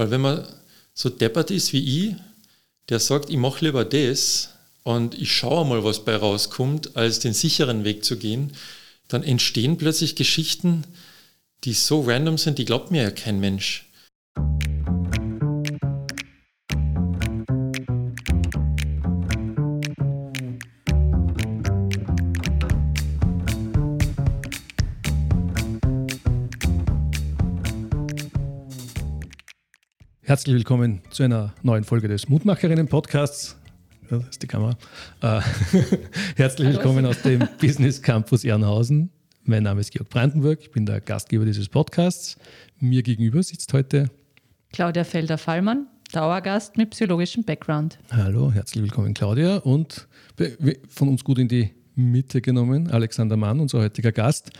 Weil wenn man so deppert ist wie ich, der sagt, ich mache lieber das und ich schaue mal, was bei rauskommt, als den sicheren Weg zu gehen, dann entstehen plötzlich Geschichten, die so random sind, die glaubt mir ja kein Mensch. Herzlich willkommen zu einer neuen Folge des Mutmacherinnen-Podcasts. Ja, das ist die Kamera. Äh, herzlich willkommen aus dem Business Campus Ehrenhausen. Mein Name ist Georg Brandenburg, ich bin der Gastgeber dieses Podcasts. Mir gegenüber sitzt heute Claudia Felder-Fallmann, Dauergast mit psychologischem Background. Hallo, herzlich willkommen, Claudia. Und von uns gut in die Mitte genommen, Alexander Mann, unser heutiger Gast.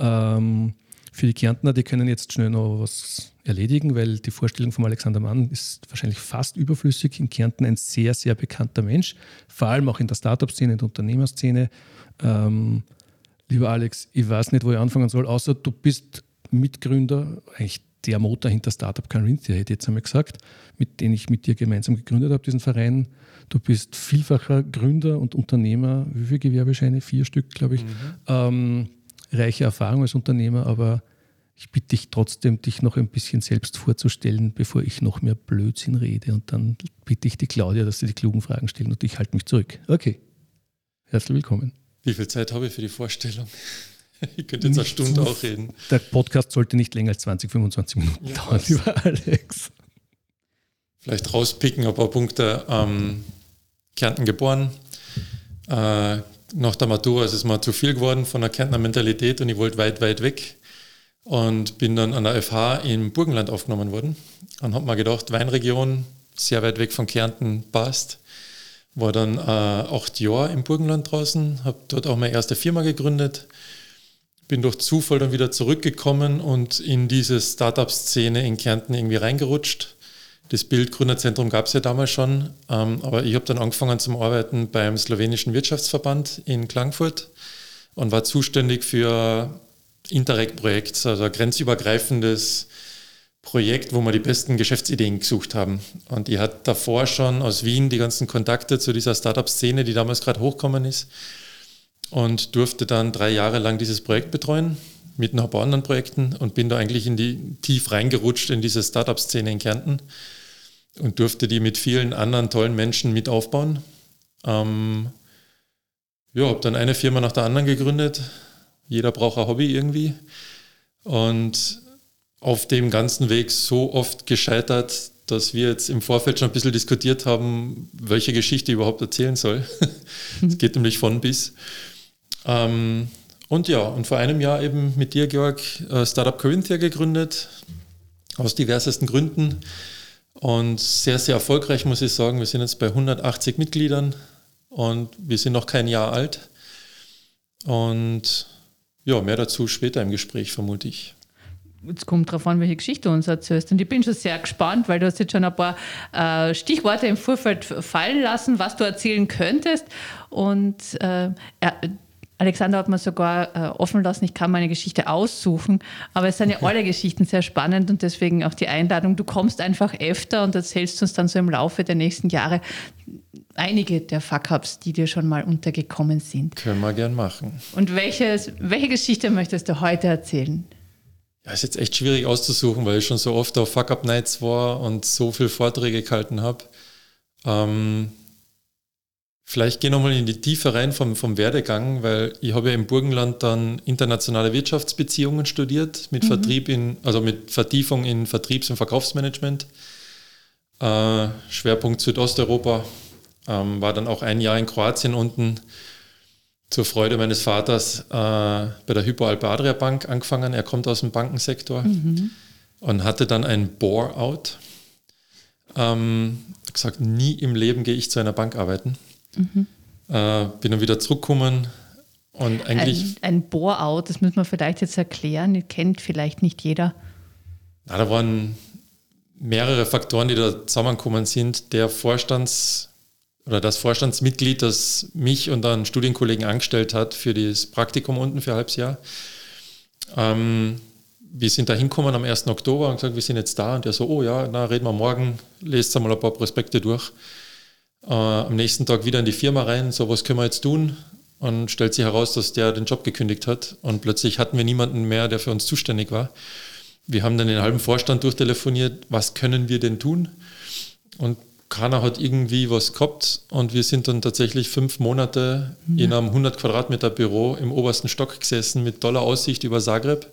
Ähm, für die Kärntner, die können jetzt schnell noch was erledigen, weil die Vorstellung von Alexander Mann ist wahrscheinlich fast überflüssig. In Kärnten ein sehr, sehr bekannter Mensch, vor allem auch in der Startup-Szene, in der Unternehmerszene. Ähm, lieber Alex, ich weiß nicht, wo ich anfangen soll, außer du bist Mitgründer, eigentlich der Motor hinter Startup Carinthia, hätte ich jetzt einmal gesagt, mit dem ich mit dir gemeinsam gegründet habe, diesen Verein. Du bist vielfacher Gründer und Unternehmer. Wie viele Gewerbescheine? Vier Stück, glaube ich. Mhm. Ähm, reiche Erfahrung als Unternehmer, aber ich bitte dich trotzdem, dich noch ein bisschen selbst vorzustellen, bevor ich noch mehr Blödsinn rede. Und dann bitte ich die Claudia, dass sie die klugen Fragen stellt und ich halte mich zurück. Okay. Herzlich willkommen. Wie viel Zeit habe ich für die Vorstellung? Ich könnte jetzt eine Stunde auch reden. Der Podcast sollte nicht länger als 20, 25 Minuten ja, dauern, lieber Alex. Vielleicht rauspicken, ein paar Punkte. Ähm, Kärnten geboren, äh, nach der Matura ist es mal zu viel geworden von der Kärntner Mentalität und ich wollte weit, weit weg und bin dann an der FH im Burgenland aufgenommen worden und habe mir gedacht, Weinregion, sehr weit weg von Kärnten, passt. War dann äh, acht Jahre im Burgenland draußen, habe dort auch meine erste Firma gegründet, bin durch Zufall dann wieder zurückgekommen und in diese Startup-Szene in Kärnten irgendwie reingerutscht das Bildgründerzentrum gab es ja damals schon, ähm, aber ich habe dann angefangen zum Arbeiten beim slowenischen Wirtschaftsverband in Klagenfurt und war zuständig für Interreg-Projekt, also ein grenzübergreifendes Projekt, wo wir die besten Geschäftsideen gesucht haben. Und ich hatte davor schon aus Wien die ganzen Kontakte zu dieser Startup-Szene, die damals gerade hochgekommen ist und durfte dann drei Jahre lang dieses Projekt betreuen mit ein paar anderen Projekten und bin da eigentlich in die tief reingerutscht in diese Startup-Szene in Kärnten und durfte die mit vielen anderen tollen Menschen mit aufbauen. Ähm, ja, habe dann eine Firma nach der anderen gegründet. Jeder braucht ein Hobby irgendwie. Und auf dem ganzen Weg so oft gescheitert, dass wir jetzt im Vorfeld schon ein bisschen diskutiert haben, welche Geschichte ich überhaupt erzählen soll. Es geht nämlich von bis. Ähm, und ja, und vor einem Jahr eben mit dir, Georg, äh, Startup Corinthia gegründet, aus diversesten Gründen. Und sehr, sehr erfolgreich, muss ich sagen. Wir sind jetzt bei 180 Mitgliedern und wir sind noch kein Jahr alt. Und ja, mehr dazu später im Gespräch, vermute ich. Jetzt kommt darauf an, welche Geschichte du uns erzählst. Und ich bin schon sehr gespannt, weil du hast jetzt schon ein paar äh, Stichworte im Vorfeld fallen lassen, was du erzählen könntest. Und äh, Alexander hat mir sogar äh, offen lassen, ich kann meine Geschichte aussuchen. Aber es sind ja alle Geschichten sehr spannend und deswegen auch die Einladung. Du kommst einfach öfter und erzählst uns dann so im Laufe der nächsten Jahre einige der Fuck-Ups, die dir schon mal untergekommen sind. Können wir gern machen. Und welches, welche Geschichte möchtest du heute erzählen? Ja, ist jetzt echt schwierig auszusuchen, weil ich schon so oft auf Fuck-Up-Nights war und so viele Vorträge gehalten habe. Ähm, Vielleicht gehen wir mal in die Tiefe rein vom, vom Werdegang, weil ich habe ja im Burgenland dann internationale Wirtschaftsbeziehungen studiert, mit mhm. Vertrieb in, also mit Vertiefung in Vertriebs- und Verkaufsmanagement. Äh, Schwerpunkt Südosteuropa. Ähm, war dann auch ein Jahr in Kroatien unten zur Freude meines Vaters äh, bei der Hypo Alpe Adria Bank angefangen. Er kommt aus dem Bankensektor mhm. und hatte dann ein Bore-out. Ähm, gesagt, nie im Leben gehe ich zu einer Bank arbeiten. Mhm. Äh, bin dann wieder zurückgekommen und eigentlich. Ein, ein Bore-out, das müssen wir vielleicht jetzt erklären, das kennt vielleicht nicht jeder. Na, da waren mehrere Faktoren, die da zusammengekommen sind. Der Vorstands- oder das Vorstandsmitglied, das mich und einen Studienkollegen angestellt hat für das Praktikum unten für ein halbes Jahr, ähm, wir sind da hingekommen am 1. Oktober und gesagt, wir sind jetzt da. Und der so, oh ja, na, reden wir morgen, lest mal ein paar Prospekte durch. Äh, am nächsten Tag wieder in die Firma rein, so, was können wir jetzt tun? Und stellt sich heraus, dass der den Job gekündigt hat. Und plötzlich hatten wir niemanden mehr, der für uns zuständig war. Wir haben dann den halben Vorstand durchtelefoniert, was können wir denn tun? Und keiner hat irgendwie was gehabt und wir sind dann tatsächlich fünf Monate ja. in einem 100 Quadratmeter Büro im obersten Stock gesessen mit toller Aussicht über Zagreb.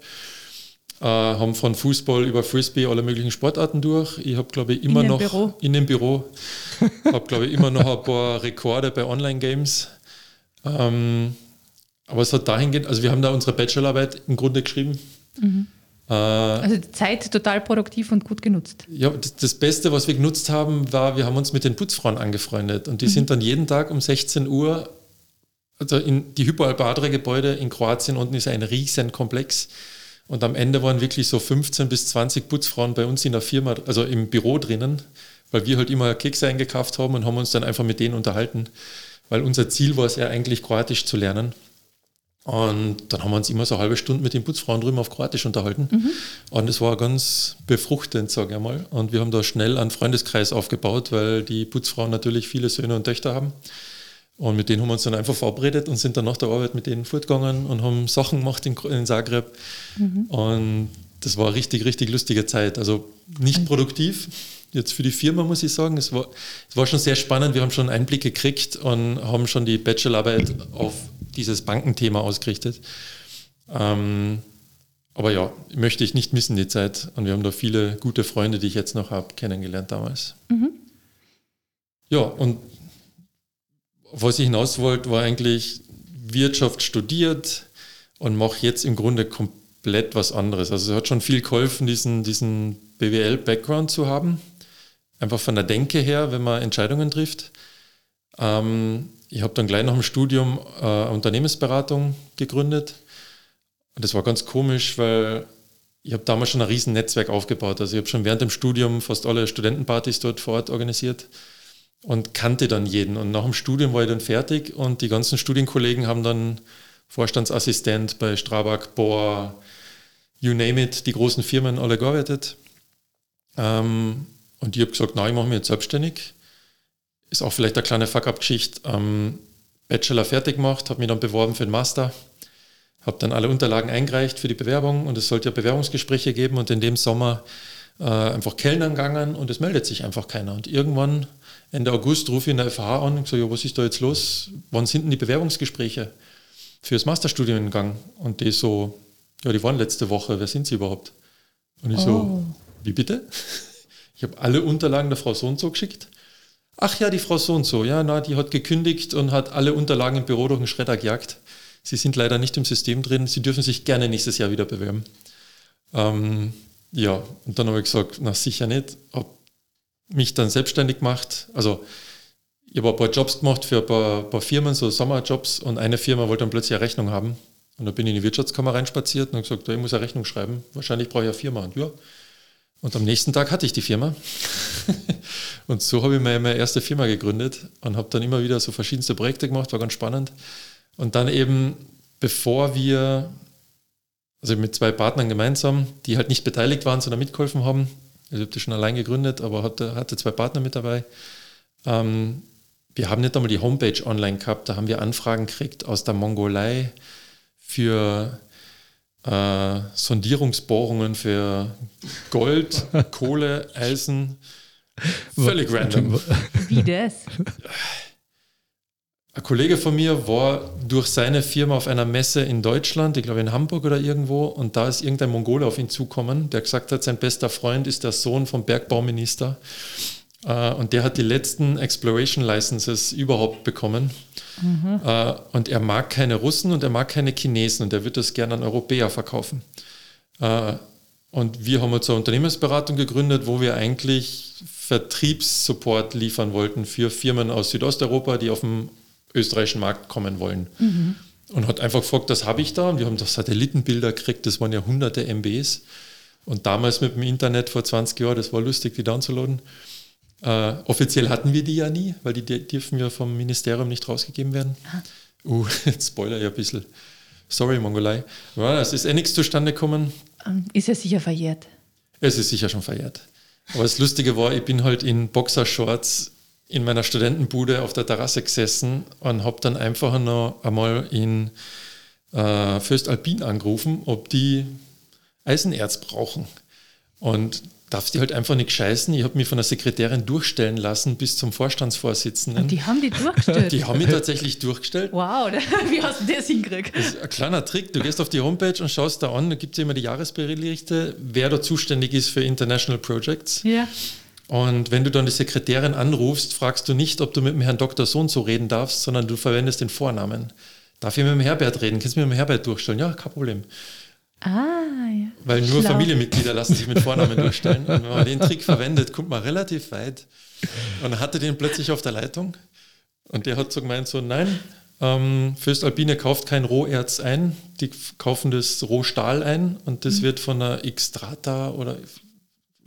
Äh, haben von Fußball über Frisbee alle möglichen Sportarten durch. Ich habe, glaube ich, immer in noch Büro. in dem Büro, habe, glaube ich, immer noch ein paar Rekorde bei Online-Games. Ähm, aber es hat dahingehend, also wir haben da unsere Bachelorarbeit im Grunde geschrieben. Mhm. Äh, also die Zeit total produktiv und gut genutzt. Ja, das Beste, was wir genutzt haben, war, wir haben uns mit den Putzfrauen angefreundet und die mhm. sind dann jeden Tag um 16 Uhr, also in die Hypoalbadre-Gebäude in Kroatien unten ist ein riesen Komplex und am Ende waren wirklich so 15 bis 20 Putzfrauen bei uns in der Firma, also im Büro drinnen, weil wir halt immer Kekse eingekauft haben und haben uns dann einfach mit denen unterhalten, weil unser Ziel war es ja eigentlich Kroatisch zu lernen. Und dann haben wir uns immer so eine halbe Stunde mit den Putzfrauen drüben auf Kroatisch unterhalten. Mhm. Und es war ganz befruchtend, sage ich mal. Und wir haben da schnell einen Freundeskreis aufgebaut, weil die Putzfrauen natürlich viele Söhne und Töchter haben. Und mit denen haben wir uns dann einfach verabredet und sind dann nach der Arbeit mit denen fortgegangen und haben Sachen gemacht in, in Zagreb. Mhm. Und das war eine richtig, richtig lustige Zeit. Also nicht produktiv, jetzt für die Firma muss ich sagen. Es war, es war schon sehr spannend. Wir haben schon Einblick gekriegt und haben schon die Bachelorarbeit auf dieses Bankenthema ausgerichtet. Ähm, aber ja, möchte ich nicht missen, die Zeit. Und wir haben da viele gute Freunde, die ich jetzt noch habe, kennengelernt damals. Mhm. Ja, und was ich hinaus wollte, war eigentlich Wirtschaft studiert und mache jetzt im Grunde komplett was anderes. Also es hat schon viel geholfen, diesen, diesen BWL-Background zu haben. Einfach von der Denke her, wenn man Entscheidungen trifft. Ähm, ich habe dann gleich nach dem Studium äh, Unternehmensberatung gegründet. Und das war ganz komisch, weil ich habe damals schon ein riesen Netzwerk aufgebaut. Also ich habe schon während dem Studium fast alle Studentenpartys dort vor Ort organisiert und kannte dann jeden. Und nach dem Studium war ich dann fertig und die ganzen Studienkollegen haben dann Vorstandsassistent bei Strabag, Bohr, you name it, die großen Firmen alle gearbeitet. Ähm, und ich habe gesagt, nein, ich mache mich jetzt selbstständig ist auch vielleicht eine kleine Fuck-up-Geschichte. Ähm, Bachelor fertig gemacht, habe mich dann beworben für den Master, habe dann alle Unterlagen eingereicht für die Bewerbung und es sollte ja Bewerbungsgespräche geben und in dem Sommer äh, einfach Kellnern gegangen und es meldet sich einfach keiner. Und irgendwann Ende August rufe ich in der FH an und sage, ja, was ist da jetzt los? Wann sind denn die Bewerbungsgespräche für das Masterstudium in Gang? Und die so, ja, die waren letzte Woche, wer sind sie überhaupt? Und ich oh. so, wie bitte? Ich habe alle Unterlagen der Frau so und so geschickt Ach ja, die Frau so und so, ja, na, die hat gekündigt und hat alle Unterlagen im Büro durch den Schredder gejagt. Sie sind leider nicht im System drin. Sie dürfen sich gerne nächstes Jahr wieder bewerben. Ähm, ja, und dann habe ich gesagt, na sicher nicht. Habe mich dann selbstständig gemacht. Also ich habe ein paar Jobs gemacht für ein paar, paar, Firmen, so Sommerjobs. Und eine Firma wollte dann plötzlich eine Rechnung haben. Und da bin ich in die Wirtschaftskammer reinspaziert und habe gesagt, ich muss eine Rechnung schreiben. Wahrscheinlich brauche ich eine Firma. Und ja, und am nächsten Tag hatte ich die Firma. und so habe ich meine erste Firma gegründet und habe dann immer wieder so verschiedenste Projekte gemacht, war ganz spannend. Und dann eben, bevor wir, also mit zwei Partnern gemeinsam, die halt nicht beteiligt waren, sondern mitgeholfen haben, also ich habe das schon allein gegründet, aber hatte, hatte zwei Partner mit dabei. Ähm, wir haben nicht einmal die Homepage online gehabt, da haben wir Anfragen gekriegt aus der Mongolei für äh, Sondierungsbohrungen für Gold, Kohle, Eisen. Völlig random. Wie das? Ein Kollege von mir war durch seine Firma auf einer Messe in Deutschland, ich glaube in Hamburg oder irgendwo, und da ist irgendein Mongole auf ihn zukommen, der gesagt hat, sein bester Freund ist der Sohn vom Bergbauminister. Äh, und der hat die letzten Exploration Licenses überhaupt bekommen. Mhm. Und er mag keine Russen und er mag keine Chinesen und er wird das gerne an Europäer verkaufen. Äh, und wir haben jetzt eine Unternehmensberatung gegründet, wo wir eigentlich Vertriebssupport liefern wollten für Firmen aus Südosteuropa, die auf den österreichischen Markt kommen wollen. Mhm. Und hat einfach gefragt, das habe ich da. Und wir haben da Satellitenbilder gekriegt, das waren ja hunderte MBs. Und damals mit dem Internet vor 20 Jahren, das war lustig, die downzuladen. Äh, offiziell hatten wir die ja nie, weil die dürfen ja vom Ministerium nicht rausgegeben werden. Ah. Uh, jetzt spoiler ja ein bisschen. Sorry, Mongolei. Ja, es ist eh nichts zustande gekommen. Ähm, ist ja sicher verjährt. Es ist sicher schon verjährt. Aber das Lustige war, ich bin halt in Boxershorts in meiner Studentenbude auf der Terrasse gesessen und habe dann einfach noch einmal in äh, Fürst Alpin angerufen, ob die Eisenerz brauchen. Und darfst die halt einfach nicht scheißen. Ich habe mich von der Sekretärin durchstellen lassen bis zum Vorstandsvorsitzenden. Und die haben die durchgestellt? die haben mich tatsächlich durchgestellt. Wow, wie hast du das hingekriegt? Das ist ein kleiner Trick. Du gehst auf die Homepage und schaust da an, da gibt es immer die Jahresberichte, wer da zuständig ist für International Projects. Ja. Und wenn du dann die Sekretärin anrufst, fragst du nicht, ob du mit dem Herrn Dr. so und so reden darfst, sondern du verwendest den Vornamen. Darf ich mit dem Herbert reden? Kannst du mir mit dem Herbert durchstellen? Ja, kein Problem. Ah, ja. Weil nur Schlau. Familienmitglieder lassen sich mit Vornamen durchstellen. Und wenn man den Trick verwendet, kommt man relativ weit. Und er hatte den plötzlich auf der Leitung. Und der hat so gemeint, so nein, ähm, Föstalpine kauft kein Roherz ein, die kaufen das Rohstahl ein und das mhm. wird von einer Xtrata oder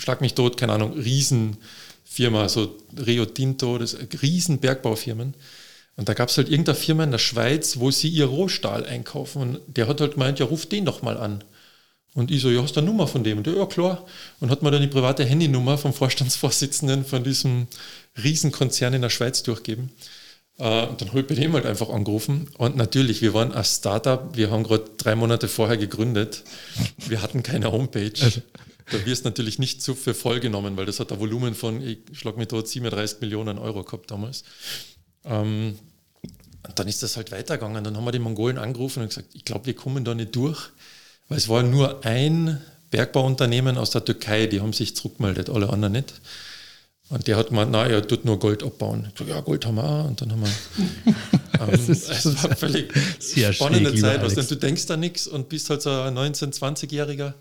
schlag mich tot, keine Ahnung, Riesenfirma, so Rio Tinto, das riesen Bergbaufirmen. Und da gab es halt irgendeine Firma in der Schweiz, wo sie ihr Rohstahl einkaufen. Und der hat halt gemeint, ja, ruf den doch mal an. Und ich so, ja, hast du eine Nummer von dem? Und der, ja, klar. Und hat mir dann die private Handynummer vom Vorstandsvorsitzenden von diesem Riesenkonzern in der Schweiz durchgegeben. Äh, und dann habe ich bei dem halt einfach angerufen. Und natürlich, wir waren ein Startup, wir haben gerade drei Monate vorher gegründet. Wir hatten keine Homepage. Da wirst du natürlich nicht so für voll genommen, weil das hat ein Volumen von, ich schlag mich dort 37 Millionen Euro gehabt damals. Ähm, und dann ist das halt weitergegangen. Dann haben wir die Mongolen angerufen und gesagt, ich glaube, wir kommen da nicht durch, weil es war nur ein Bergbauunternehmen aus der Türkei, die haben sich zurückgemeldet, alle anderen nicht. Und der hat gemeint, na, er tut nur Gold abbauen. Ich so, ja, Gold haben wir auch. Und dann haben wir. ähm, es war eine völlig spannende schräg, Zeit. Was, du denkst da nichts und bist halt so ein 19-, 20-Jähriger.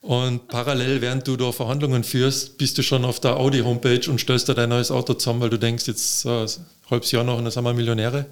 Und parallel, während du da Verhandlungen führst, bist du schon auf der Audi-Homepage und stellst da dein neues Auto zusammen, weil du denkst, jetzt äh, ein halbes Jahr noch und dann sind wir Millionäre.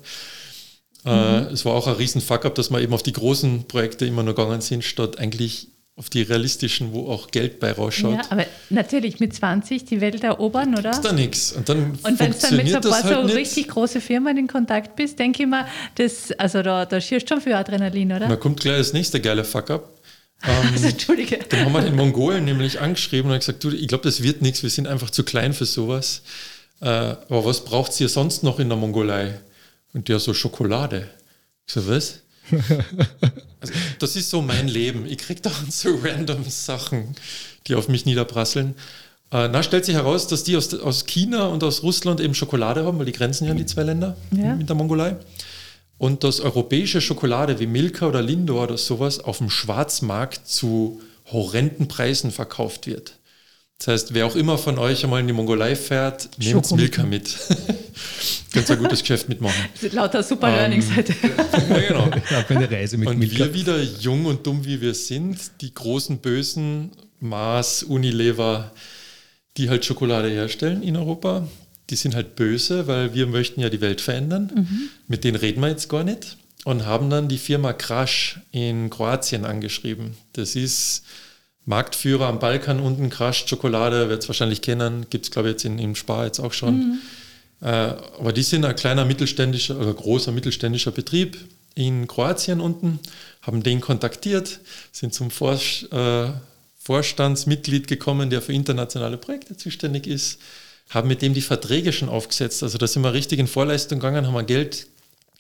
Äh, mhm. Äh, es war auch ein riesen Fuck-up, dass wir eben auf die großen Projekte immer nur gegangen sind, statt eigentlich auf die realistischen, wo auch Geld bei rausschaut. Ja, aber natürlich mit 20 die Welt erobern, oder? Ist da nichts. Und, dann und wenn du dann mit so ein paar halt so richtig große Firmen in Kontakt bist, denke ich mal, das, also da, da schierst schon für Adrenalin, oder? Da kommt gleich das nächste geile Fuck-up. Ähm, also, Entschuldige. Dann haben wir den Mongolen nämlich angeschrieben und gesagt, du, ich glaube, das wird nichts, wir sind einfach zu klein für sowas. Äh, aber was braucht ihr sonst noch in der Mongolei? Und der so Schokolade. Ich so, was? also, das ist so mein Leben. Ich kriege da so random Sachen, die auf mich niederprasseln. Äh, na, stellt sich heraus, dass die aus, aus China und aus Russland eben Schokolade haben, weil die grenzen ja an die zwei Länder ja. mit der Mongolei und dass europäische Schokolade wie Milka oder Lindor oder sowas auf dem Schwarzmarkt zu horrenden Preisen verkauft wird. Das heißt, wer auch immer von euch einmal in die Mongolei fährt, nehmt Milka mit. Könnt ein gutes Geschäft mitmachen. Lauter super ähm, Learnings heute. ja, genau. Ich habe eine Reise mit und Milka. wir wieder jung und dumm wie wir sind, die großen Bösen, Mars, Unilever, die halt Schokolade herstellen in Europa, die sind halt böse, weil wir möchten ja die Welt verändern. Mhm. Mit denen reden wir jetzt gar nicht. Und haben dann die Firma Crash in Kroatien angeschrieben. Das ist Marktführer am Balkan unten, Crash Schokolade, wird es wahrscheinlich kennen, gibt es glaube ich jetzt in, im Spar jetzt auch schon. Mhm. Äh, aber die sind ein kleiner mittelständischer oder großer mittelständischer Betrieb in Kroatien unten, haben den kontaktiert, sind zum Vor äh, Vorstandsmitglied gekommen, der für internationale Projekte zuständig ist haben mit dem die Verträge schon aufgesetzt. Also da sind wir richtig in Vorleistung gegangen, haben wir Geld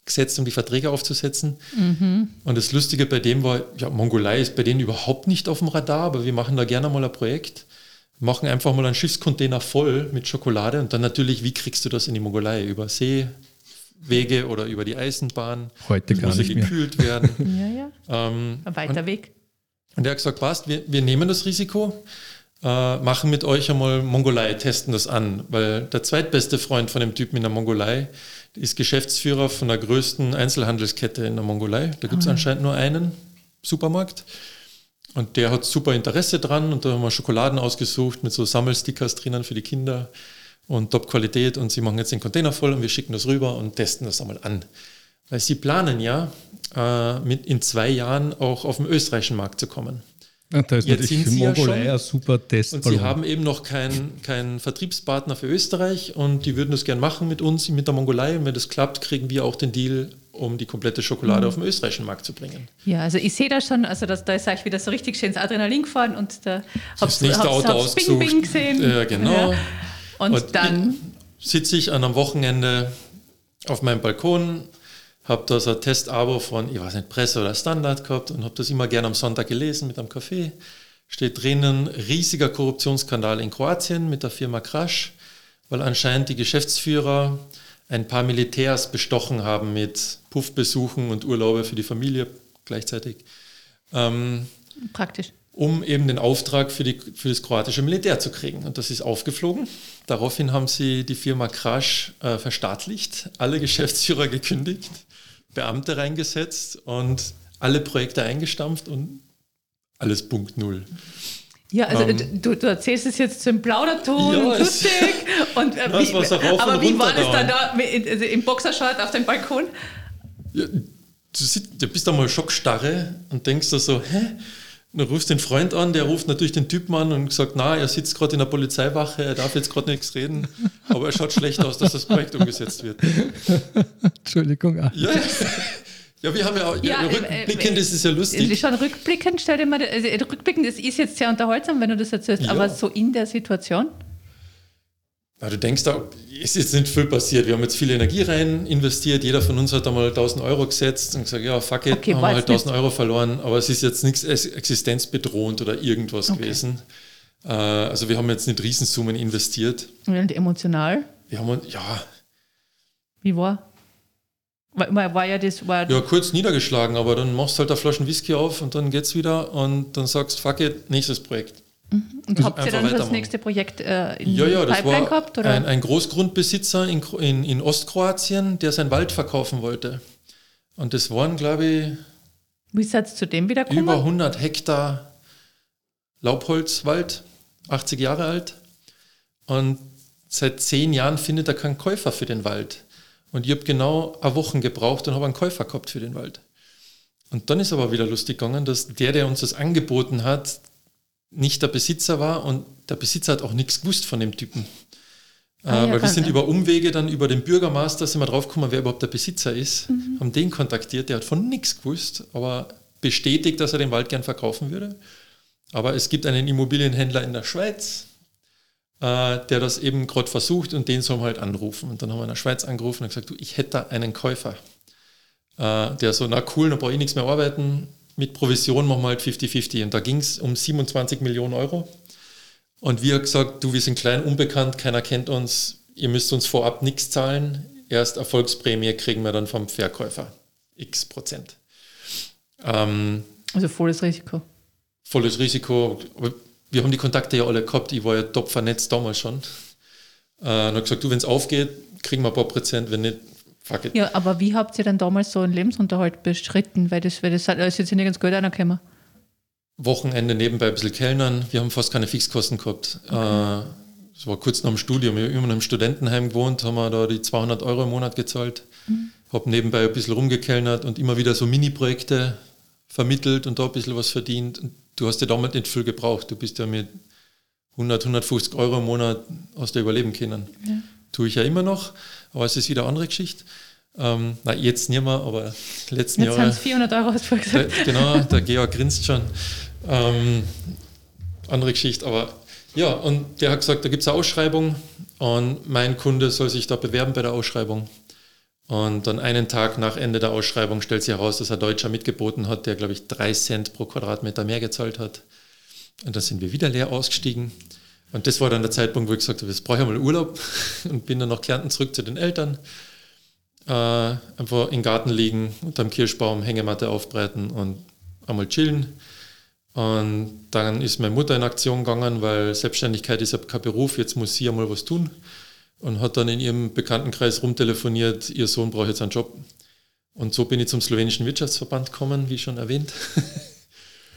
gesetzt, um die Verträge aufzusetzen. Mhm. Und das Lustige bei dem war, ja, Mongolei ist bei denen überhaupt nicht auf dem Radar, aber wir machen da gerne mal ein Projekt, machen einfach mal einen Schiffscontainer voll mit Schokolade und dann natürlich, wie kriegst du das in die Mongolei? Über Seewege oder über die Eisenbahn? Heute gar muss nicht gekühlt mehr. werden. ja, ja. Ähm, ein weiter und, Weg. Und er hat gesagt, passt, wir, wir nehmen das Risiko äh, machen mit euch einmal Mongolei, testen das an, weil der zweitbeste Freund von dem Typen in der Mongolei ist Geschäftsführer von der größten Einzelhandelskette in der Mongolei. Da gibt es ah. anscheinend nur einen Supermarkt. Und der hat super Interesse dran und da haben wir Schokoladen ausgesucht mit so Sammelstickers drinnen für die Kinder und Top-Qualität und sie machen jetzt den Container voll und wir schicken das rüber und testen das einmal an. Weil sie planen ja, äh, mit in zwei Jahren auch auf den österreichischen Markt zu kommen. Ja, da ist Jetzt sind sie ja schon, ein super Test. Und sie haben eben noch keinen kein Vertriebspartner für Österreich und die würden das gern machen mit uns, mit der Mongolei. Und wenn das klappt, kriegen wir auch den Deal um die komplette Schokolade Mhm. auf den österreichischen Markt zu bringen. Ja, also ich sehe da schon, also das, da ist euch wieder so richtig schön ins Adrenalin gefahren und da Das nächste Auto Bing ausgesucht. Bing gesehen. Ja, genau. Ja. Und, Und dann, Sitze ich an einem Wochenende auf meinem Balkon, habe da so ein Testabo von, ich weiß nicht, Presse oder Standard gehabt und habe das immer gerne am Sonntag gelesen mit einem Kaffee. Steht drinnen, riesiger Korruptionsskandal in Kroatien mit der Firma Crash, weil anscheinend die Geschäftsführer ein paar Militärs bestochen haben mit Puffbesuchen und Urlaube für die Familie gleichzeitig. Ähm, praktisch. um eben den Auftrag für, die, für das kroatische Militär zu kriegen. Und das ist aufgeflogen. Daraufhin haben sie die Firma Crash äh, verstaatlicht, alle Geschäftsführer gekündigt, Beamte reingesetzt und alle Projekte eingestampft und alles Punkt Null. Ja, also Ähm, du, du erzählst es jetzt zum Plauderton Ja, und lustig. Und, äh, wie, rauf aber und wie war das dann da mit- also im Boxershort auf dem Balkon? Ja, du, sitzt, du bist einmal schockstarre und denkst da so, hä? Dann rufst den Freund an, der ruft natürlich den Typen an und sagt, na, er sitzt gerade in der Polizeiwache, er darf jetzt gerade nichts reden, aber er schaut schlecht aus, dass das Projekt umgesetzt wird. Entschuldigung. ah. Ja, ja. ja wir haben ja auch, ja, Ja, rückblickend äh, ist es ja lustig. Schon rückblickend, stell dir mal, also rückblickend, das ist jetzt sehr unterhaltsam, wenn du das erzählst, Ja. aber so in der Situation. Du denkst, da ist jetzt nicht viel passiert. Wir haben jetzt viel Energie rein investiert. Jeder von uns hat einmal 1000 Euro gesetzt und gesagt, ja, fuck it, Okay, haben wir halt jetzt 1000 Euro verloren. Aber es ist jetzt nichts existenzbedrohend oder irgendwas Okay. gewesen. Äh, also wir haben jetzt nicht Riesensummen investiert. Und emotional, Wir haben, ja, wie war? War, war, war ja das, war, ja, kurz niedergeschlagen, aber dann machst du halt eine Flaschen Whisky auf und dann geht's wieder und dann sagst, fuck it, nächstes Projekt. Und habt ihr dann schon das nächste Projekt äh, in Ja, ja, das Pipeline war gehabt? Oder? Ein, ein Großgrundbesitzer in, in, in Ostkroatien, der seinen Wald verkaufen wollte. Und das waren, glaube ich, wie seid zu dem wiedergekommen? über 100 Hektar Laubholzwald, 80 Jahre alt. Und seit zehn Jahren findet er keinen Käufer für den Wald. Und ich habe genau eine Woche gebraucht und habe einen Käufer gehabt für den Wald. Und dann ist aber wieder lustig gegangen, dass der, der uns das angeboten hat, nicht der Besitzer war und der Besitzer hat auch nichts gewusst von dem Typen. Ah, ja, äh, weil wir sind über Umwege dann über den Bürgermeister sind wir draufgekommen, wer überhaupt der Besitzer ist, Mhm. haben den kontaktiert, der hat von nichts gewusst, aber bestätigt, dass er den Wald gern verkaufen würde. Aber es gibt einen Immobilienhändler in der Schweiz, äh, der das eben gerade versucht und den soll man halt anrufen. Und dann haben wir in der Schweiz angerufen und gesagt, du, ich hätte da einen Käufer. Äh, der so, na cool, dann brauche ich nichts mehr arbeiten. Mit Provision machen wir halt 50-50. Und da ging es um 27 Millionen Euro. Und wir haben gesagt, du, wir sind klein, unbekannt, keiner kennt uns, ihr müsst uns vorab nichts zahlen. Erst Erfolgsprämie kriegen wir dann vom Verkäufer. X Prozent. Ähm, also volles Risiko. volles Risiko. Wir haben die Kontakte ja alle gehabt. Ich war ja top vernetzt damals schon. Äh, und habe gesagt, du, wenn es aufgeht, kriegen wir ein paar Prozent, wenn nicht, fuck it. Ja, aber wie habt ihr dann damals so einen Lebensunterhalt bestritten? Weil das, weil das da ist jetzt nirgends Geld anerkennen. Wochenende nebenbei ein bisschen Kellnern. Wir haben fast keine Fixkosten gehabt. Äh, Es war kurz nach dem Studium. Ich habe immer in einem Studentenheim gewohnt, haben wir da die 200 Euro im Monat gezahlt. Habe nebenbei ein bisschen rumgekellnert und immer wieder so Mini-Projekte vermittelt und da ein bisschen was verdient. Und du hast ja damals nicht viel gebraucht. Du bist ja mit 100, 150 Euro im Monat hast du überleben können. Tue ich ja immer noch, aber es ist wieder eine andere Geschichte. Ähm, na, jetzt nicht mehr, aber letzten Jetzt sind Jahre. es 400 Euro, hast du gesagt. genau, der Georg grinst schon. Ähm, andere Geschichte, aber ja, und der hat gesagt, da gibt es eine Ausschreibung und mein Kunde soll sich da bewerben bei der Ausschreibung. Und dann einen Tag nach Ende der Ausschreibung stellt sich heraus, dass ein Deutscher mitgeboten hat, der, glaube ich, drei Cent pro Quadratmeter mehr gezahlt hat. Und dann sind wir wieder leer ausgestiegen. Und das war dann der Zeitpunkt, wo ich gesagt habe, jetzt brauche ich mal Urlaub und bin dann nach Kärnten zurück zu den Eltern. Äh, einfach im Garten liegen, unterm Kirschbaum, Hängematte aufbreiten und einmal chillen. Und dann ist meine Mutter in Aktion gegangen, weil Selbstständigkeit ist ja kein Beruf, jetzt muss sie ja mal was tun. Und hat dann in ihrem Bekanntenkreis rumtelefoniert, ihr Sohn braucht jetzt einen Job. Und so bin ich zum slowenischen Wirtschaftsverband gekommen, wie schon erwähnt.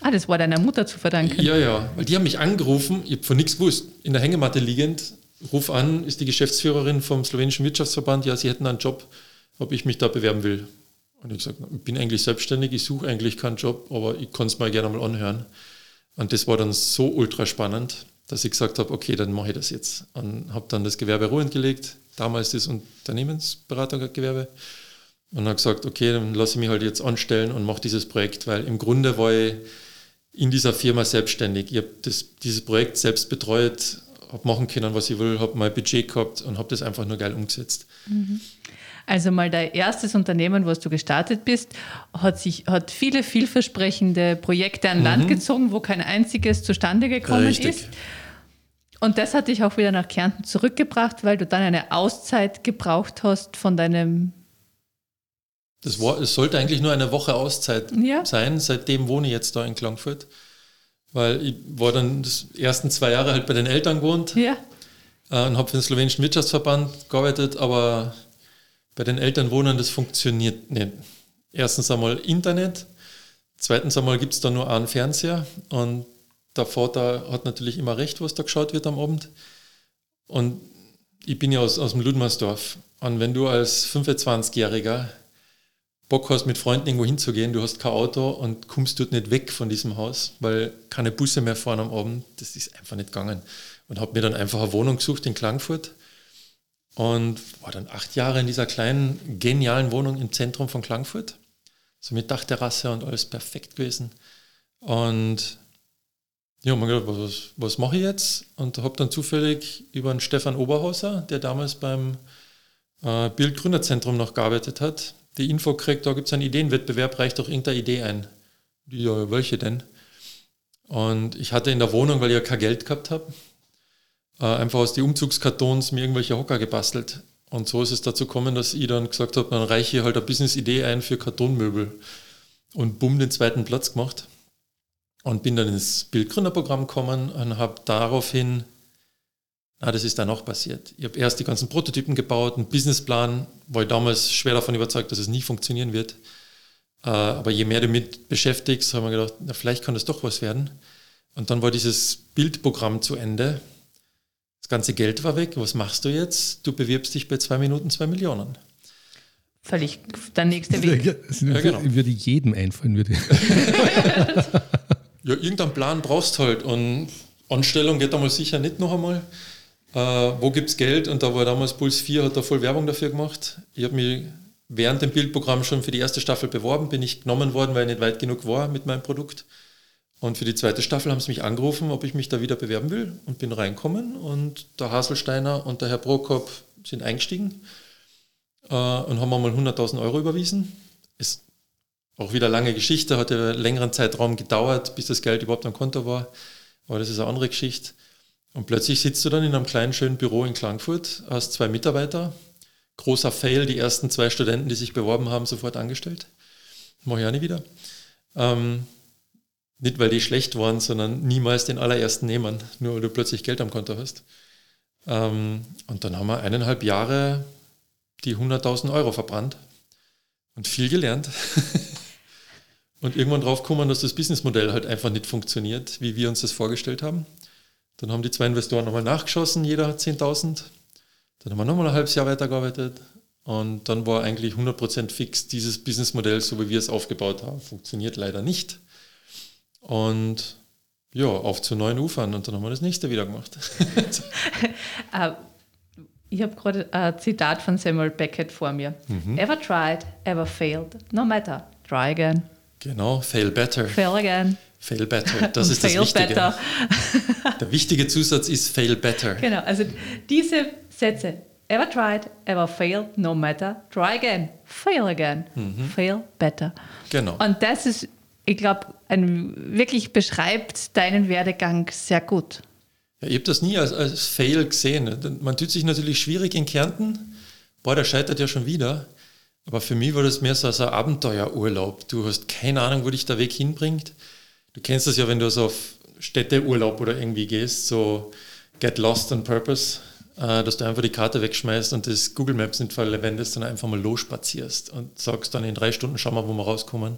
Ah, das war deiner Mutter zu verdanken. Ja, ja, weil die haben mich angerufen, ich habe von nichts gewusst, in der Hängematte liegend, ruf an, ist die Geschäftsführerin vom slowenischen Wirtschaftsverband, ja, sie hätten einen Job, ob ich mich da bewerben will. Und ich gesagt, ich bin eigentlich selbstständig, ich suche eigentlich keinen Job, aber ich kann es mal gerne mal anhören. Und das war dann so ultra spannend, dass ich gesagt habe, okay, dann mache ich das jetzt. Und habe dann das Gewerbe ruhend gelegt, damals das Unternehmensberatergewerbe. Und habe gesagt, okay, dann lasse ich mich halt jetzt anstellen und mache dieses Projekt, weil im Grunde war ich in dieser Firma selbstständig. Ich habe dieses Projekt selbst betreut, habe machen können, was ich will, habe mein Budget gehabt und habe das einfach nur geil umgesetzt. Mhm. Also mal dein erstes Unternehmen, was du gestartet bist, hat sich hat viele vielversprechende Projekte an Land mhm. gezogen, wo kein einziges zustande gekommen Richtig. ist. Und das hat dich auch wieder nach Kärnten zurückgebracht, weil du dann eine Auszeit gebraucht hast von deinem. Das war, es sollte eigentlich nur eine Woche Auszeit ja. sein. Seitdem wohne ich jetzt da in Klangfurt. Weil ich war dann die ersten zwei Jahre halt bei den Eltern gewohnt. Ja. Äh, und habe für den slowenischen Wirtschaftsverband gearbeitet, aber bei den Eltern wohnen, das funktioniert nicht. Erstens einmal Internet, zweitens einmal gibt es da nur einen Fernseher und der Vater hat natürlich immer recht, was da geschaut wird am Abend. Und ich bin ja aus, aus dem Ludmersdorf. Und wenn du als 25-Jähriger Bock hast, mit Freunden irgendwo hinzugehen, du hast kein Auto und kommst dort nicht weg von diesem Haus, weil keine Busse mehr fahren am Abend, das ist einfach nicht gegangen. Und habe mir dann einfach eine Wohnung gesucht in Klangfurt und war dann acht Jahre in dieser kleinen, genialen Wohnung im Zentrum von Klangfurt. So mit Dachterrasse und alles perfekt gewesen. Und ja, man gedacht, was, was mache ich jetzt? Und habe dann zufällig über einen Stefan Oberhauser, der damals beim äh, Bildgründerzentrum noch gearbeitet hat, die Info kriegt, da gibt es einen Ideenwettbewerb, reicht doch irgendeine Idee ein. Ja, welche denn? Und ich hatte in der Wohnung, weil ich ja kein Geld gehabt habe, äh, einfach aus den Umzugskartons mir irgendwelche Hocker gebastelt. Und so ist es dazu gekommen, dass ich dann gesagt habe, dann reiche ich halt eine Business-Idee ein für Kartonmöbel. Und bumm, den zweiten Platz gemacht. Und bin dann ins Bildgründerprogramm gekommen und habe daraufhin, na, das ist dann auch passiert. Ich habe erst die ganzen Prototypen gebaut, einen Businessplan, war ich damals schwer davon überzeugt, dass es nie funktionieren wird. Äh, aber je mehr du mit beschäftigst, habe ich mir gedacht, na, vielleicht kann das doch was werden. Und dann war dieses Bildprogramm zu Ende das ganze Geld war weg. Was machst du jetzt? Du bewirbst dich bei zwei Minuten zwei Millionen. Völlig der nächste Weg. Ja, ja, genau. Würde jedem einfallen. Würde. ja, irgendeinen Plan brauchst du halt. Und Anstellung geht einmal sicher nicht noch einmal. Äh, wo gibt es Geld? Und da war damals Puls 4, hat da voll Werbung dafür gemacht. Ich habe mich während dem Bildprogramm schon für die erste Staffel beworben, bin ich genommen worden, weil ich nicht weit genug war mit meinem Produkt. Und für die zweite Staffel haben sie mich angerufen, ob ich mich da wieder bewerben will und bin reinkommen. Und der Haselsteiner und der Herr Prokop sind eingestiegen äh, und haben einmal 100.000 Euro überwiesen. Ist auch wieder lange Geschichte, hat ja längeren Zeitraum gedauert, bis das Geld überhaupt am Konto war. Aber das ist eine andere Geschichte. Und plötzlich sitzt du dann in einem kleinen, schönen Büro in Klagenfurt, hast zwei Mitarbeiter. Großer Fail, die ersten zwei Studenten, die sich beworben haben, sofort angestellt. Mache ich auch nie wieder. Ähm, nicht, weil die schlecht waren, sondern niemals den allerersten nehmen, nur weil du plötzlich Geld am Konto hast. Ähm, und dann haben wir eineinhalb Jahre die 100.000 Euro verbrannt und viel gelernt. und irgendwann drauf kommen, dass das Businessmodell halt einfach nicht funktioniert, wie wir uns das vorgestellt haben. Dann haben die zwei Investoren nochmal nachgeschossen, jeder 10.000. Dann haben wir nochmal ein halbes Jahr weitergearbeitet. Und dann war eigentlich 100% fix, dieses Businessmodell, so wie wir es aufgebaut haben, funktioniert leider nicht. Und ja, auf zu neuen Ufern und dann haben wir das nächste wieder gemacht. uh, ich habe gerade ein Zitat von Samuel Beckett vor mir. Mhm. Ever tried, ever failed, no matter, try again. Genau, fail better. Fail again. Fail better, das ist das Wichtige. Better. Der wichtige Zusatz ist fail better. Genau, also diese Sätze, ever tried, ever failed, no matter, try again, fail again, mhm. fail better. Genau. Und das ist ich glaube, wirklich beschreibt deinen Werdegang sehr gut. Ja, ich habe das nie als, als Fail gesehen. Man tut sich natürlich schwierig in Kärnten. Boah, der scheitert ja schon wieder. Aber für mich war das mehr so als ein Abenteuerurlaub. Du hast keine Ahnung, wo dich der Weg hinbringt. Du kennst das ja, wenn du so auf Städteurlaub oder irgendwie gehst, so get lost on purpose, äh, dass du einfach die Karte wegschmeißt und das Google Maps nicht verwendest, sondern einfach mal losspazierst und sagst dann in drei Stunden, schau mal, wo wir rauskommen.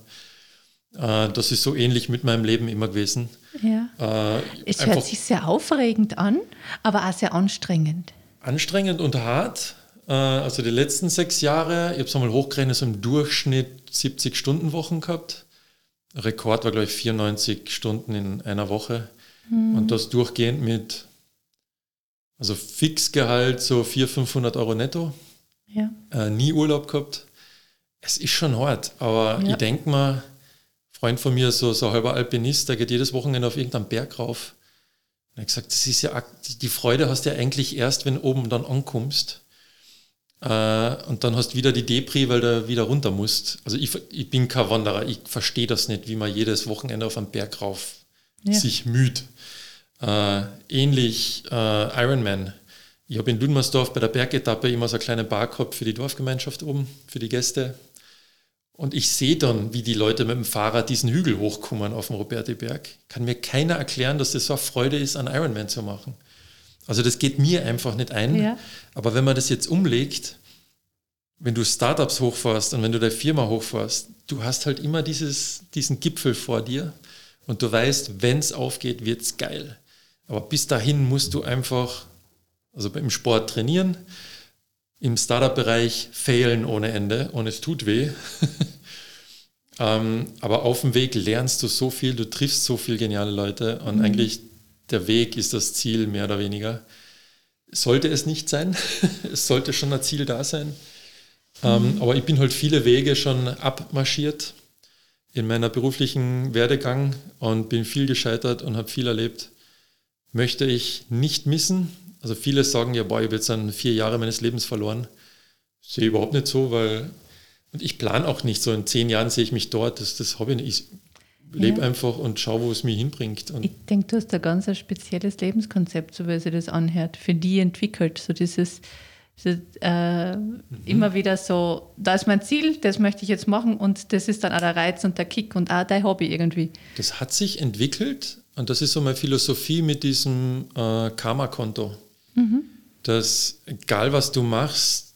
Äh, das ist so ähnlich mit meinem Leben immer gewesen. Ja. Äh, es hört sich sehr aufregend an, aber auch sehr anstrengend. Anstrengend und hart. Äh, also die letzten sechs Jahre, ich habe es einmal hochgerechnet, so im Durchschnitt 70 Stunden Wochen gehabt. Rekord war, glaube ich, 94 Stunden in einer Woche. Mhm. Und das durchgehend mit, also Fixgehalt so 400, 500 Euro netto. Ja. Äh, nie Urlaub gehabt es ist schon hart, aber ja. ich denke mal, ein Freund von mir, so, so ein halber Alpinist, der geht jedes Wochenende auf irgendeinen Berg rauf. Und er hat gesagt, das ist ja, die Freude hast du ja eigentlich erst, wenn du oben dann ankommst. Äh, und dann hast du wieder die Depri, weil du wieder runter musst. Also ich, ich bin kein Wanderer, ich verstehe das nicht, wie man jedes Wochenende auf einen Berg rauf ja. sich müht. Äh, ähnlich äh, Ironman. Ich habe in Ludmersdorf bei der Bergetappe immer so eine kleine Bar gehabt für die Dorfgemeinschaft oben, für die Gäste. Und ich sehe dann, wie die Leute mit dem Fahrrad diesen Hügel hochkommen auf dem Robertiberg. Kann mir keiner erklären, dass das so eine Freude ist, einen Ironman zu machen. Also das geht mir einfach nicht ein. Ja. Aber wenn man das jetzt umlegt, wenn du Startups hochfährst und wenn du deine Firma hochfährst, du hast halt immer dieses, diesen Gipfel vor dir und du weißt, wenn es aufgeht, wird es geil. Aber bis dahin musst du einfach, also im Sport trainieren, im Startup-Bereich failen ohne Ende und es tut weh. ähm, aber auf dem Weg lernst du so viel, du triffst so viele geniale Leute und mhm. eigentlich der Weg ist das Ziel mehr oder weniger. Sollte es nicht sein, es sollte schon ein Ziel da sein. Ähm, mhm. aber ich bin halt viele Wege schon abmarschiert in meiner beruflichen Werdegang und bin viel gescheitert und habe viel erlebt. Möchte ich nicht missen. Also viele sagen ja, boah, ich habe jetzt dann vier Jahre meines Lebens verloren. Sehe ich überhaupt nicht so, weil und ich plane auch nicht so in zehn Jahren sehe ich mich dort. Das, das habe ich nicht. Ich lebe ja. einfach und schaue, wo es mich hinbringt. Und ich denke, du hast ein ganz spezielles Lebenskonzept, so wie sich das anhört, für die entwickelt. So dieses, äh, mhm. immer wieder so, da ist mein Ziel, das möchte ich jetzt machen und das ist dann auch der Reiz und der Kick und auch dein Hobby irgendwie. Das hat sich entwickelt und das ist so meine Philosophie mit diesem äh, Karma-Konto. Mhm. Dass egal was du machst,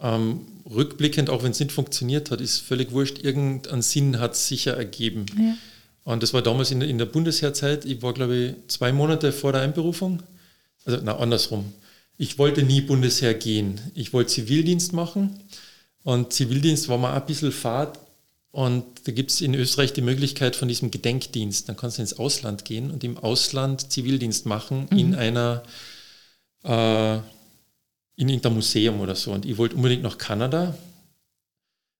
ähm, rückblickend, auch wenn es nicht funktioniert hat, ist völlig wurscht, irgendein Sinn hat es sicher ergeben. Ja. Und das war damals in der, in der Bundesheerzeit, ich war glaube ich zwei Monate vor der Einberufung, also na andersrum ich wollte nie Bundesheer gehen. Ich wollte Zivildienst machen und Zivildienst war mal ein bisschen Fahrt. Und da gibt es in Österreich die Möglichkeit von diesem Gedenkdienst. Dann kannst du ins Ausland gehen und im Ausland Zivildienst machen mhm. in einer, äh, in irgendeinem Museum oder so. Und ich wollte unbedingt nach Kanada.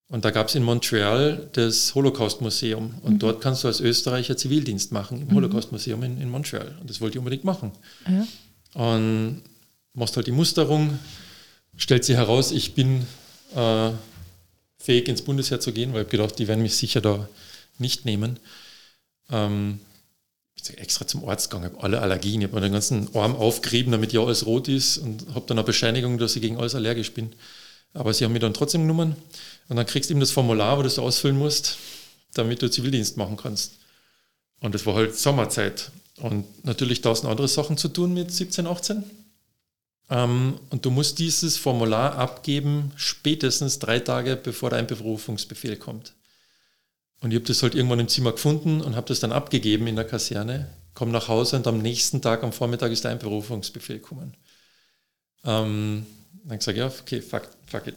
Und da gab es in Montreal das Holocaust-Museum. Und mhm. dort kannst du als Österreicher Zivildienst machen im mhm. Holocaust-Museum in, in Montreal. Und das wollte ich unbedingt machen. Ja. Und machst halt die Musterung, stellt sich heraus, ich bin äh, fähig ins Bundesheer zu gehen, weil ich gedacht, die werden mich sicher da nicht nehmen. Ähm, extra zum Arzt gegangen, habe alle Allergien, ich habe den ganzen Arm aufgerieben, damit ja alles rot ist und habe dann eine Bescheinigung, dass ich gegen alles allergisch bin. Aber sie haben mich dann trotzdem genommen und dann kriegst du eben das Formular, wo du das ausfüllen musst, damit du Zivildienst machen kannst. Und das war halt Sommerzeit und natürlich tausend andere Sachen zu tun mit 17, 18. Ähm, und du musst dieses Formular abgeben, spätestens drei Tage bevor dein Berufungsbefehl kommt. Und ich habe das halt irgendwann im Zimmer gefunden und habe das dann abgegeben in der Kaserne, komme nach Hause und am nächsten Tag am Vormittag ist dein Berufungsbefehl gekommen. Ähm, dann gesagt, ja, okay, fuck, fuck it.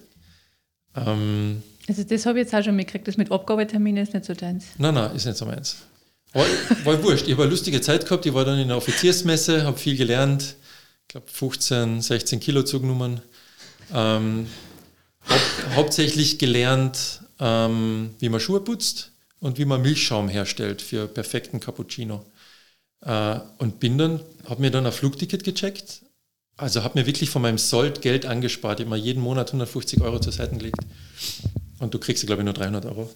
Ähm, also das habe ich jetzt auch schon mitgekriegt, das mit Abgabeterminen ist nicht so deins. Nein, nein, ist nicht so meins. War, war wurscht, ich habe eine lustige Zeit gehabt, ich war dann in der Offiziersmesse, habe viel gelernt, glaube 15, 16 Kilo zugenommen. Ähm, hau hauptsächlich gelernt, ähm, wie man Schuhe putzt und wie man Milchschaum herstellt für perfekten Cappuccino. Äh, und bin dann, habe mir dann ein Flugticket gecheckt. Also habe mir wirklich von meinem Sold Geld angespart. Mir jeden Monat 150 Euro zur Seite gelegt. Und du kriegst, glaube ich, nur 300 Euro.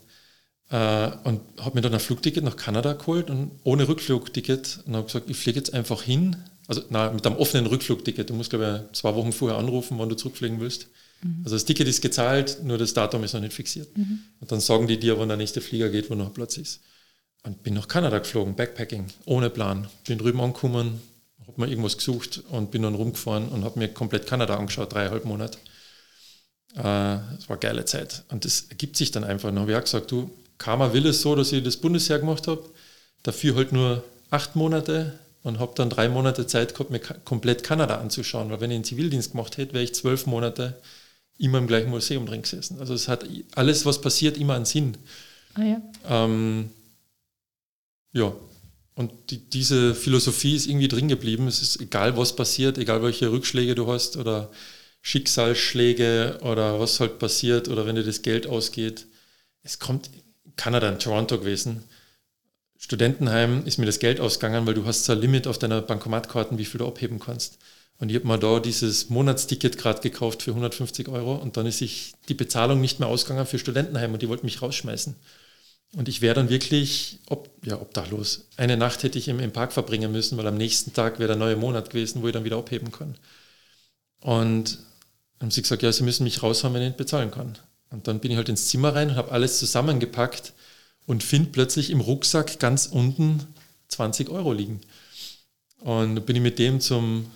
Äh, und habe mir dann ein Flugticket nach Kanada geholt und ohne Rückflugticket. Und habe gesagt, ich fliege jetzt einfach hin also na, mit einem offenen Rückflugticket. Du musst, glaube ich, zwei Wochen vorher anrufen, wann du zurückfliegen willst. Mhm. Also das Ticket ist gezahlt, nur das Datum ist noch nicht fixiert. Mhm. Und dann sagen die dir, wann der nächste Flieger geht, wo noch Platz ist. Und bin nach Kanada geflogen, Backpacking, ohne Plan. Bin drüben angekommen, habe mir irgendwas gesucht und bin dann rumgefahren und habe mir komplett Kanada angeschaut, dreieinhalb Monate. Äh, das war eine geile Zeit. Und das ergibt sich dann einfach. Dann habe ich auch gesagt, du, Karma will es so, dass ich das Bundesheer gemacht habe. Dafür halt nur acht Monate und habe dann drei Monate Zeit gehabt, mir komplett Kanada anzuschauen, weil wenn ich einen Zivildienst gemacht hätte, wäre ich zwölf Monate immer im gleichen Museum drin gesessen. Also es hat alles, was passiert, immer einen Sinn. Ah, ja. Ähm, ja, und die, diese Philosophie ist irgendwie drin geblieben. Es ist egal, was passiert, egal welche Rückschläge du hast oder Schicksalsschläge oder was halt passiert oder wenn dir das Geld ausgeht. Es kommt, Kanada, in Toronto gewesen, Studentenheim ist mir das Geld ausgegangen, weil du hast so ein Limit auf deiner Bankomatkarten, wie viel du abheben kannst. Und ich habe mir da dieses Monatsticket gerade gekauft für 150 Euro und dann ist sich die Bezahlung nicht mehr ausgegangen für Studentenheim und die wollten mich rausschmeißen. Und ich wäre dann wirklich ob, ja, obdachlos. Eine Nacht hätte ich im, im Park verbringen müssen, weil am nächsten Tag wäre der neue Monat gewesen, wo ich dann wieder abheben kann. Und dann haben sie gesagt, ja, sie müssen mich raushauen, wenn ich nicht bezahlen kann. Und dann bin ich halt ins Zimmer rein und habe alles zusammengepackt und finde plötzlich im Rucksack ganz unten 20 Euro liegen. Und bin ich mit dem zum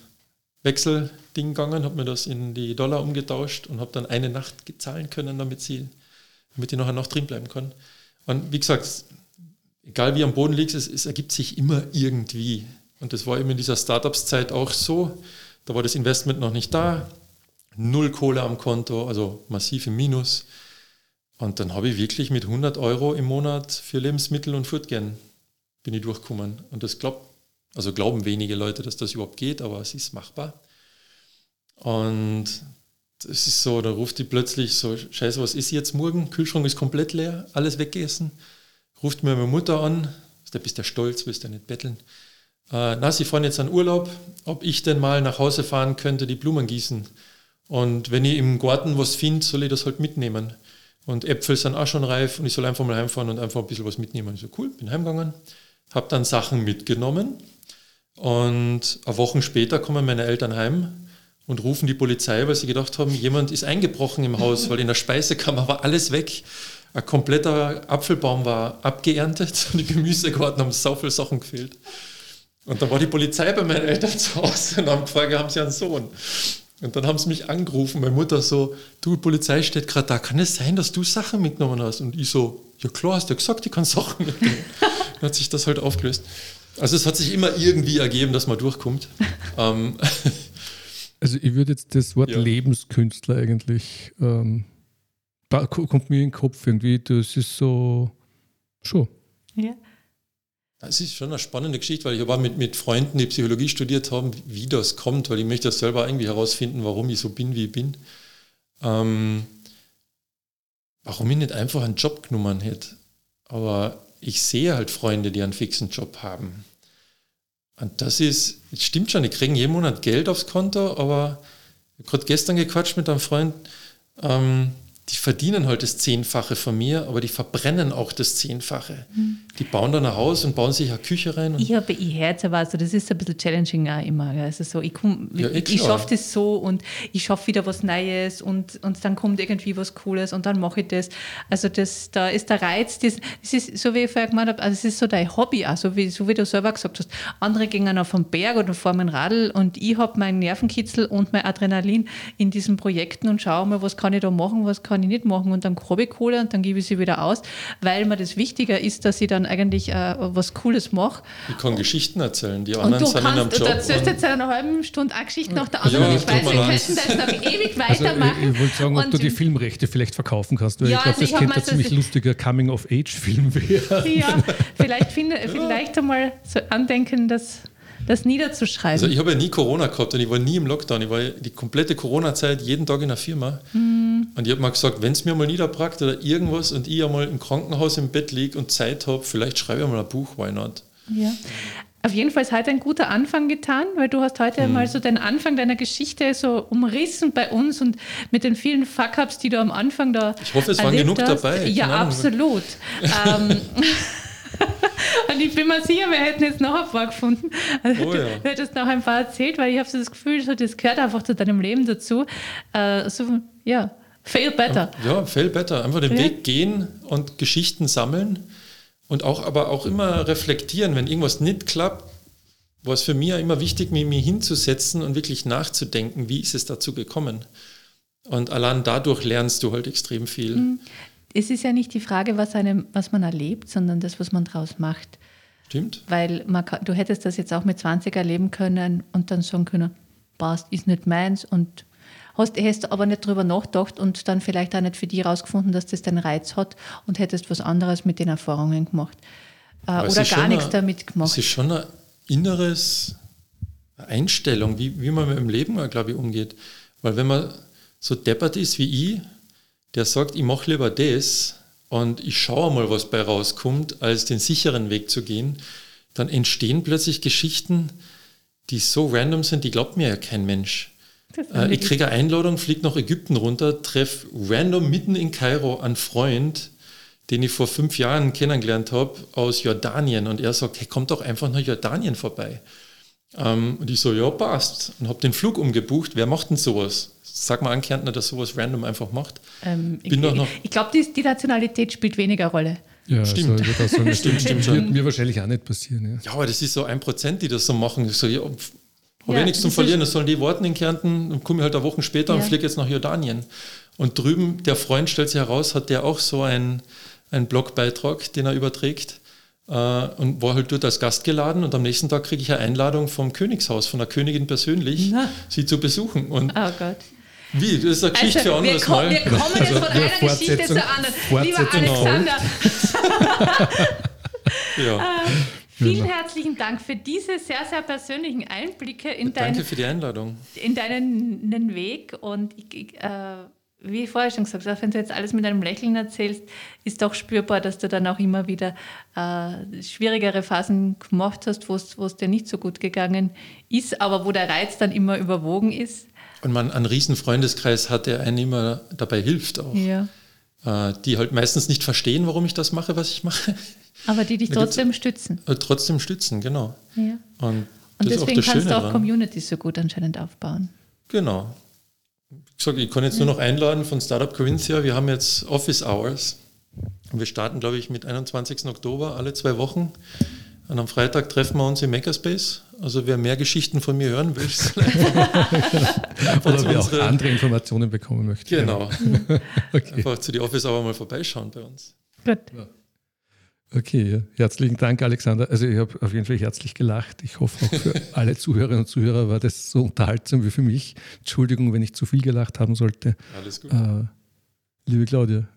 Wechselding gegangen, habe mir das in die Dollar umgetauscht und habe dann eine Nacht zahlen können, damit, sie, damit ich nachher noch drin bleiben kann. Und wie gesagt, egal wie am Boden liegt, es, es ergibt sich immer irgendwie. Und das war eben in dieser Startups-Zeit auch so. Da war das Investment noch nicht da, null Kohle am Konto, also massiv im Minus. Und dann habe ich wirklich mit 100 Euro im Monat für Lebensmittel und Fortgehen bin ich durchgekommen. Und das glaubt, also glauben wenige Leute, dass das überhaupt geht, aber es ist machbar. Und das ist so, da ruft die plötzlich so, scheiße, was ist jetzt morgen? Kühlschrank ist komplett leer, alles weggegessen. Ruft mir meine Mutter an, da bist ja stolz, willst ja nicht betteln. Äh, na, sie fahren jetzt an Urlaub, ob ich denn mal nach Hause fahren könnte, die Blumen gießen. Und wenn ich im Garten was finde, soll ich das halt mitnehmen. Und Äpfel sind auch schon reif und ich soll einfach mal heimfahren und einfach ein bisschen was mitnehmen. Ich so, cool, bin heimgegangen, habe dann Sachen mitgenommen und eine Woche später kommen meine Eltern heim und rufen die Polizei, weil sie gedacht haben, jemand ist eingebrochen im Haus, weil in der Speisekammer war alles weg. Ein kompletter Apfelbaum war abgeerntet und die Gemüsegarten haben so viele Sachen gefehlt. Und dann war die Polizei bei meinen Eltern zu Hause und haben gefragt, haben sie einen Sohn? Und dann haben sie mich angerufen, meine Mutter so, du, Polizei steht gerade da, kann es sein, dass du Sachen mitgenommen hast? Und ich so, ja klar, hast du gesagt, ich kann Sachen mitnehmen. dann hat sich das halt aufgelöst. Also es hat sich immer irgendwie ergeben, dass man durchkommt. ähm. Also ich würde jetzt das Wort ja. Lebenskünstler eigentlich, ähm, da kommt mir in den Kopf irgendwie, das ist so, schon. Ja. Es ist schon eine spannende Geschichte, weil ich aber mit, mit Freunden, die Psychologie studiert haben, wie das kommt, weil ich möchte das selber irgendwie herausfinden, warum ich so bin, wie ich bin. Ähm, warum ich nicht einfach einen Job genommen hätte. Aber ich sehe halt Freunde, die einen fixen Job haben. Und das ist, es stimmt schon, die kriegen jeden Monat Geld aufs Konto, aber ich habe gerade gestern gequatscht mit einem Freund, ähm, die verdienen halt das Zehnfache von mir, aber die verbrennen auch das Zehnfache. Mhm. Die bauen dann ein Haus und bauen sich eine Küche rein. ich habe ich Herz, aber also das ist ein bisschen challenging auch immer. Also so, ich, ja, ich, ich schaffe das so und ich schaffe wieder was Neues und, und dann kommt irgendwie was Cooles und dann mache ich das. Also das, da ist der Reiz, das, das ist so wie ich vorher gemeint habe, also es ist so dein Hobby, auch, so, wie, so wie du selber gesagt hast. Andere gehen auf den Berg oder fahren ein Radl und ich habe meinen Nervenkitzel und mein Adrenalin in diesen Projekten und schaue mal, was kann ich da machen, was kann ich nicht machen und dann ich Kohle und dann gebe ich sie wieder aus, weil mir das wichtiger ist, dass ich dann eigentlich äh, was Cooles mache. Ich kann Geschichten erzählen, die anderen sind kannst, in einem Job. Du erzählst jetzt in einer halben Stunde eine Geschichte nach der anderen. Ja, ich weiß, wir könnten das noch ewig weitermachen. Also, ich wollte sagen, ob und du die Filmrechte vielleicht verkaufen kannst, weil ja, ich glaube, das also könnte ein ziemlich lustiger Coming-of-Age-Film werden. Ja, vielleicht, finde, vielleicht einmal so andenken, dass das niederzuschreiben. Also ich habe ja nie Corona gehabt und ich war nie im Lockdown. Ich war die komplette Corona-Zeit jeden Tag in der Firma. Mhm. Und ich habe mal gesagt, wenn es mir mal niederbrackt oder irgendwas und ich einmal im Krankenhaus im Bett liege und Zeit habe, vielleicht schreibe ich mal ein Buch, why not? Ja. Auf jeden Fall ist heute ein guter Anfang getan, weil du hast heute mhm. mal so den Anfang deiner Geschichte so umrissen bei uns und mit den vielen Fuck-Ups, die du am Anfang da Ich hoffe, es waren genug hast. dabei. Ja, absolut. ähm, Und ich bin mir sicher, wir hätten jetzt noch ein paar gefunden. Also oh, ja. Du hättest noch ein paar erzählt, weil ich habe so das Gefühl, so, das gehört einfach zu deinem Leben dazu. Äh, so, ja, fail better. Ja, fail better. Einfach den ja. Weg gehen und Geschichten sammeln und auch, aber auch immer reflektieren, wenn irgendwas nicht klappt, war es für mich immer wichtig, mich mir hinzusetzen und wirklich nachzudenken, wie ist es dazu gekommen. Und allein dadurch lernst du halt extrem viel. Mhm es ist ja nicht die Frage, was, einem, was man erlebt, sondern das, was man daraus macht. Stimmt. Weil man, du hättest das jetzt auch mit 20 erleben können und dann sagen können, passt, ist nicht meins und hast, hast aber nicht drüber nachgedacht und dann vielleicht auch nicht für dich herausgefunden, dass das den Reiz hat und hättest was anderes mit den Erfahrungen gemacht. Äh, oder gar nichts eine, damit gemacht. Es ist schon ein inneres Einstellung, wie, wie man mit dem Leben, glaube ich, umgeht. Weil wenn man so deppert ist wie ich, der sagt, ich mache lieber das und ich schaue mal, was bei rauskommt, als den sicheren Weg zu gehen, dann entstehen plötzlich Geschichten, die so random sind, die glaubt mir ja kein Mensch. Äh, ich kriege eine Einladung, fliege nach Ägypten runter, treffe random mitten in Kairo einen Freund, den ich vor fünf Jahren kennengelernt habe, aus Jordanien. Und er sagt, hey, komm doch einfach nach Jordanien vorbei. Ähm, und ich so, ja, passt. Und habe den Flug umgebucht. Wer macht denn sowas? Sag mal an Kärntner, dass sowas random einfach macht. Ähm, Bin ich ich, ich glaube, die, die, Nationalität spielt weniger Rolle. Ja, stimmt. Also, das sagen, stimmt, stimmt schon. Wird mir wahrscheinlich auch nicht passieren. Ja. ja, aber das ist so ein Prozent, die das so machen. Ich so, ja, habe ja, nichts zum Verlieren, das sollen die warten in Kärnten und komme halt eine Woche später ja. und fliege jetzt nach Jordanien. Und drüben, der Freund stellt sich heraus, hat der auch so einen, einen Blogbeitrag, den er überträgt äh, und war halt dort als Gast geladen und am nächsten Tag kriege ich eine Einladung vom Königshaus, von der Königin persönlich, Na. sie zu besuchen. Und oh Gott. Wie? Das ist eine Geschichte also, für anderes wir Mal. Wir kommen jetzt also, von einer Geschichte zur anderen. Lieber Alexander. ja. Vielen herzlichen Dank für diese sehr, sehr persönlichen Einblicke in, dein, Danke für die Einladung. in deinen Weg. Und ich, äh, wie ich vorher schon gesagt habe, wenn du jetzt alles mit einem Lächeln erzählst, ist doch spürbar, dass du dann auch immer wieder äh, schwierigere Phasen gemacht hast, wo es dir nicht so gut gegangen ist, aber wo der Reiz dann immer überwogen ist. Und man einen riesen Freundeskreis hat, der einem immer dabei hilft auch. Ja. Äh, die halt meistens nicht verstehen, warum ich das mache, was ich mache. Aber die dich trotzdem stützen. Äh, trotzdem stützen, genau. Ja. Und, Und deswegen kannst du auch Communities so gut anscheinend aufbauen. Genau. Ich sage, ich kann jetzt nur noch einladen von Startup Corinthia. Wir haben jetzt Office Hours. Und wir starten, glaube ich, mit 21. Oktober alle zwei Wochen. Und am Freitag treffen wir uns im Makerspace. Also wer mehr Geschichten von mir hören will, oder wer auch andere Informationen bekommen möchte. Genau. okay. Einfach zu die Office aber mal vorbeischauen bei uns. Gut. Okay, ja. herzlichen Dank, Alexander. Also ich habe auf jeden Fall herzlich gelacht. Ich hoffe auch für alle Zuhörerinnen und Zuhörer war das so unterhaltsam wie für mich. Entschuldigung, wenn ich zu viel gelacht haben sollte. Alles gut. Äh, liebe Claudia,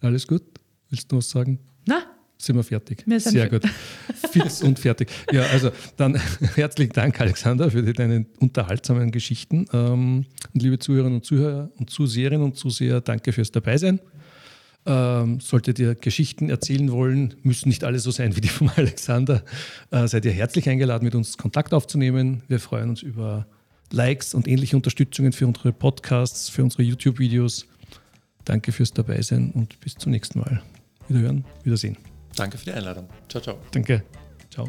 alles gut? Willst du noch was sagen? Na, sind wir fertig. Wir Sehr gut. Fix und fertig. Ja, also dann herzlichen Dank, Alexander, für deine unterhaltsamen Geschichten. Ähm, und liebe Zuhörerinnen und Zuhörer und Zuseherinnen und Zuseher, danke fürs Dabeisein. Ähm, solltet ihr Geschichten erzählen wollen, müssen nicht alle so sein wie die von Alexander, äh, seid ihr herzlich eingeladen, mit uns Kontakt aufzunehmen. Wir freuen uns über Likes und ähnliche Unterstützungen für unsere Podcasts, für unsere YouTube-Videos. Danke fürs Dabeisein und bis zum nächsten Mal. Wiederhören, Wiedersehen. Danke für die Einladung. Ciao, ciao. Danke. Ciao.